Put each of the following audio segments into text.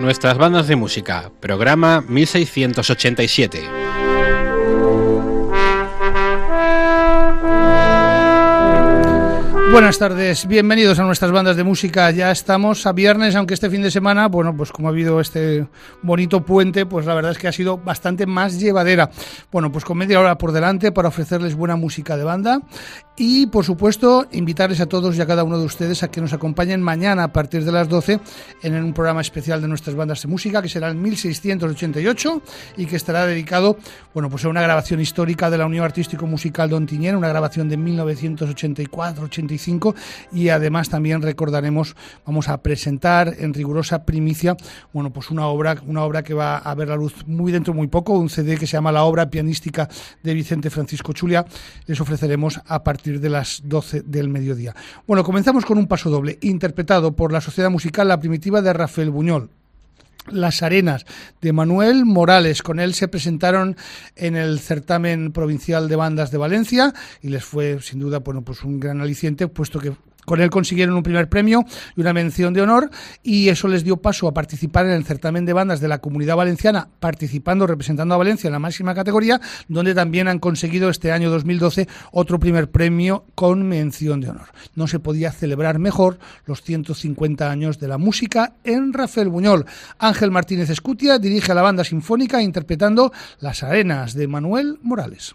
Nuestras bandas de música, programa 1687. Buenas tardes, bienvenidos a nuestras bandas de música. Ya estamos a viernes, aunque este fin de semana, bueno, pues como ha habido este bonito puente, pues la verdad es que ha sido bastante más llevadera. Bueno, pues con media hora por delante para ofrecerles buena música de banda y, por supuesto, invitarles a todos y a cada uno de ustedes a que nos acompañen mañana a partir de las 12 en un programa especial de nuestras bandas de música que será el 1688 y que estará dedicado, bueno, pues a una grabación histórica de la Unión Artístico Musical Don Tiñera, una grabación de 1984-85 y además también recordaremos, vamos a presentar en rigurosa primicia, bueno, pues una obra, una obra que va a ver la luz muy dentro muy poco, un CD que se llama La obra pianística de Vicente Francisco Chulia, les ofreceremos a partir de las 12 del mediodía. Bueno, comenzamos con un paso doble, interpretado por la Sociedad Musical La Primitiva de Rafael Buñol. Las Arenas de Manuel Morales. Con él se presentaron en el certamen provincial de bandas de Valencia y les fue sin duda bueno, pues un gran aliciente, puesto que con él consiguieron un primer premio y una mención de honor y eso les dio paso a participar en el certamen de bandas de la Comunidad Valenciana, participando, representando a Valencia en la máxima categoría, donde también han conseguido este año 2012 otro primer premio con mención de honor. No se podía celebrar mejor los 150 años de la música en Rafael Buñol. Ángel Martínez Escutia dirige a la banda sinfónica interpretando Las Arenas de Manuel Morales.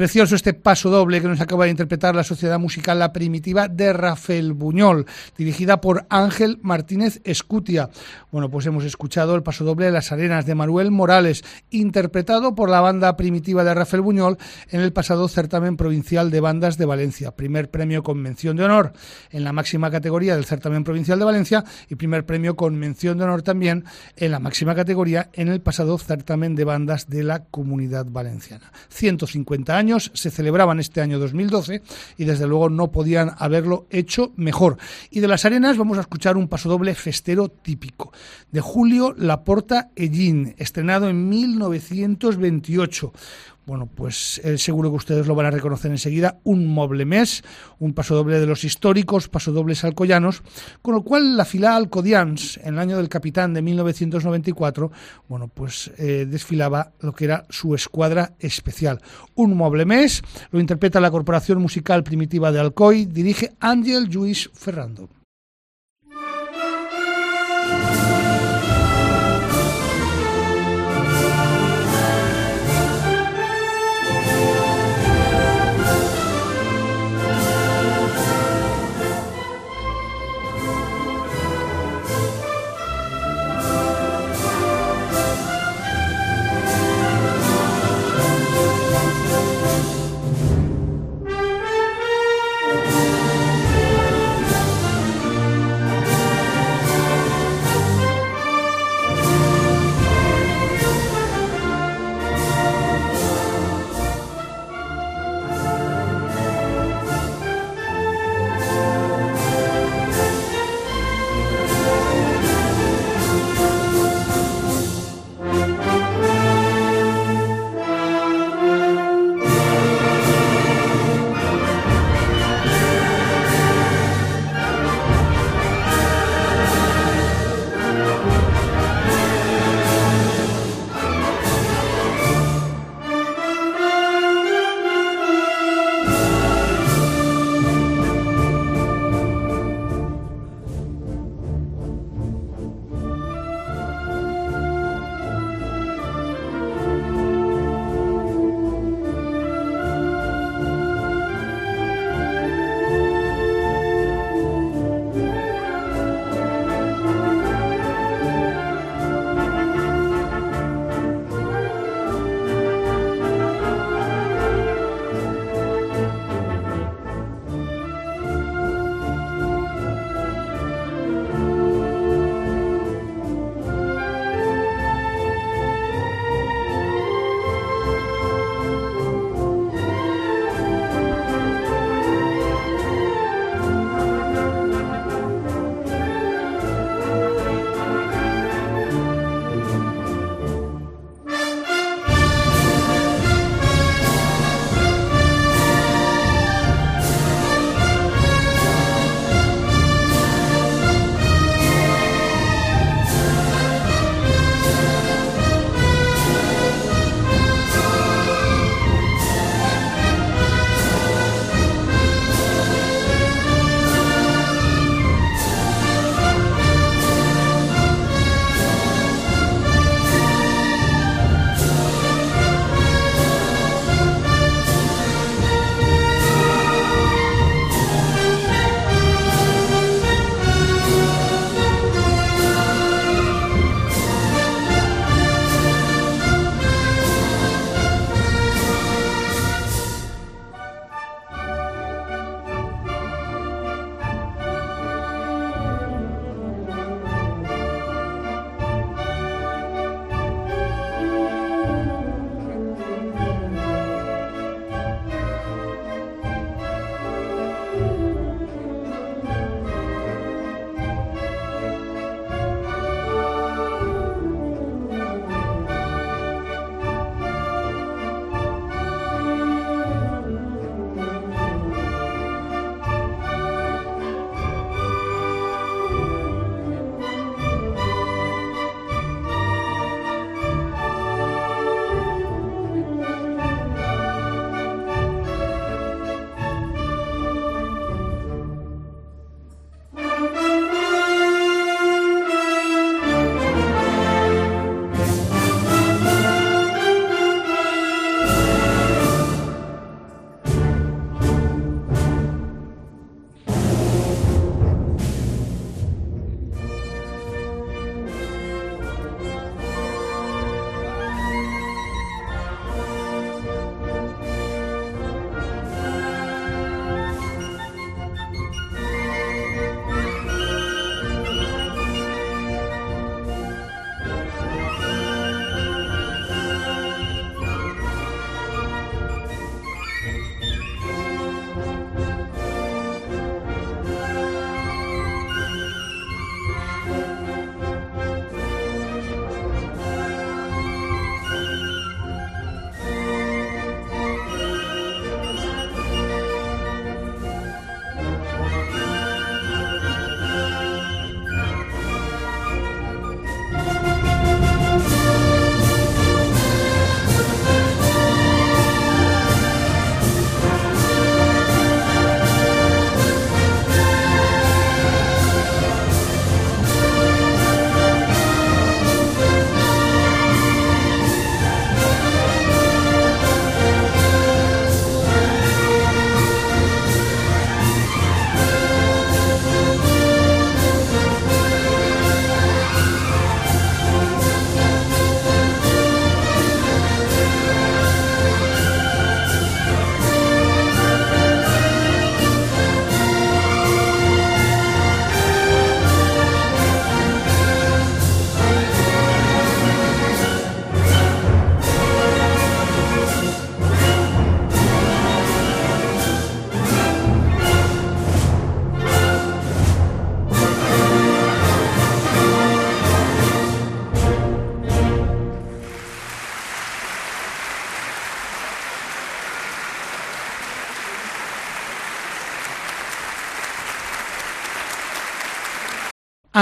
Precioso este paso doble que nos acaba de interpretar la Sociedad Musical La Primitiva de Rafael Buñol, dirigida por Ángel Martínez Escutia. Bueno, pues hemos escuchado el paso doble de Las Arenas de Manuel Morales, interpretado por la banda primitiva de Rafael Buñol en el pasado certamen provincial de bandas de Valencia. Primer premio con mención de honor en la máxima categoría del certamen provincial de Valencia y primer premio con mención de honor también en la máxima categoría en el pasado certamen de bandas de la comunidad valenciana. 150 años se celebraban este año 2012 y desde luego no podían haberlo hecho mejor. Y de las arenas vamos a escuchar un pasodoble festero típico de Julio Laporta Ellín, estrenado en 1928. Bueno, pues eh, seguro que ustedes lo van a reconocer enseguida, un moble mes, un pasodoble de los históricos pasodobles alcoyanos, con lo cual la fila Alcodians, en el año del capitán de 1994, bueno, pues eh, desfilaba lo que era su escuadra especial. Un moble mes, lo interpreta la Corporación Musical Primitiva de Alcoy, dirige Ángel Lluís Ferrando.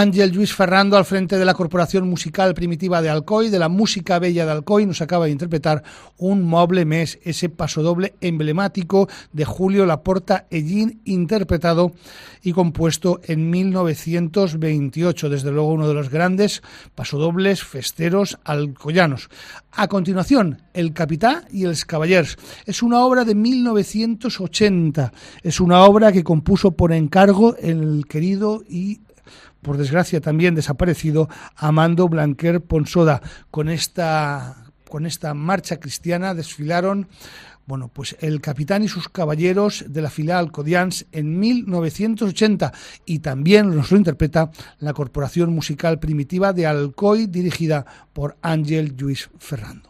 Ángel Luis Ferrando al frente de la Corporación Musical Primitiva de Alcoy, de la Música Bella de Alcoy, nos acaba de interpretar un moble mes, ese pasodoble emblemático de Julio Laporta Ellín, interpretado y compuesto en 1928, desde luego uno de los grandes pasodobles festeros alcoyanos. A continuación, El Capitán y els Caballers. Es una obra de 1980, es una obra que compuso por encargo el querido y por desgracia también desaparecido, Amando Blanquer Ponsoda. Con esta, con esta marcha cristiana desfilaron bueno, pues el capitán y sus caballeros de la filial Codians en 1980 y también nos lo interpreta la Corporación Musical Primitiva de Alcoy dirigida por Ángel Luis Ferrando.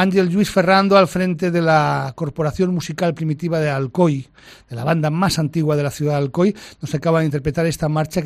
Ángel Luis Ferrando al frente de la Corporación Musical Primitiva de Alcoy, de la banda más antigua de la ciudad de Alcoy, nos acaba de interpretar esta marcha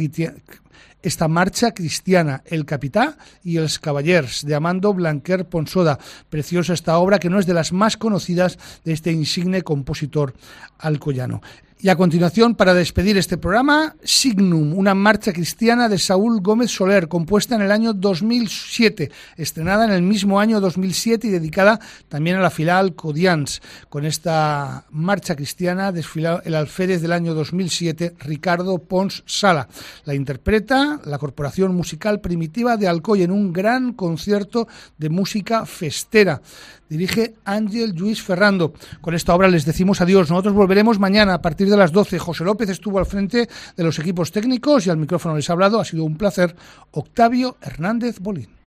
cristiana, El Capitá y Els Caballers, de Amando Blanquer Ponsoda. Preciosa esta obra que no es de las más conocidas de este insigne compositor alcoyano. Y a continuación, para despedir este programa, Signum, una marcha cristiana de Saúl Gómez Soler, compuesta en el año 2007, estrenada en el mismo año 2007 y dedicada también a la filial Codians. Con esta marcha cristiana desfiló el alférez del año 2007, Ricardo Pons Sala. La interpreta la Corporación Musical Primitiva de Alcoy en un gran concierto de música festera dirige Ángel Luis Ferrando. Con esta obra les decimos adiós. Nosotros volveremos mañana a partir de las 12. José López estuvo al frente de los equipos técnicos y al micrófono les ha hablado. Ha sido un placer. Octavio Hernández Bolín.